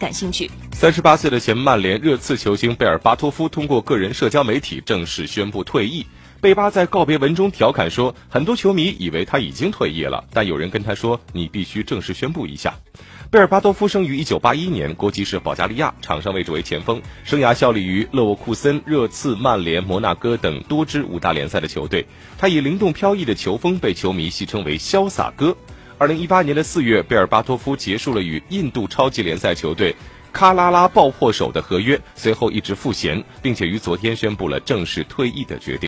感兴趣。三十八岁的前曼联热刺球星贝尔巴托夫通过个人社交媒体正式宣布退役。贝巴在告别文中调侃说：“很多球迷以为他已经退役了，但有人跟他说，你必须正式宣布一下。”贝尔巴多夫生于一九八一年，国籍是保加利亚，场上位置为前锋，生涯效力于勒沃库森、热刺、曼联、摩纳哥等多支五大联赛的球队。他以灵动飘逸的球风被球迷戏称为“潇洒哥”。二零一八年的四月，贝尔巴托夫结束了与印度超级联赛球队喀拉拉爆破手的合约，随后一直赋闲，并且于昨天宣布了正式退役的决定。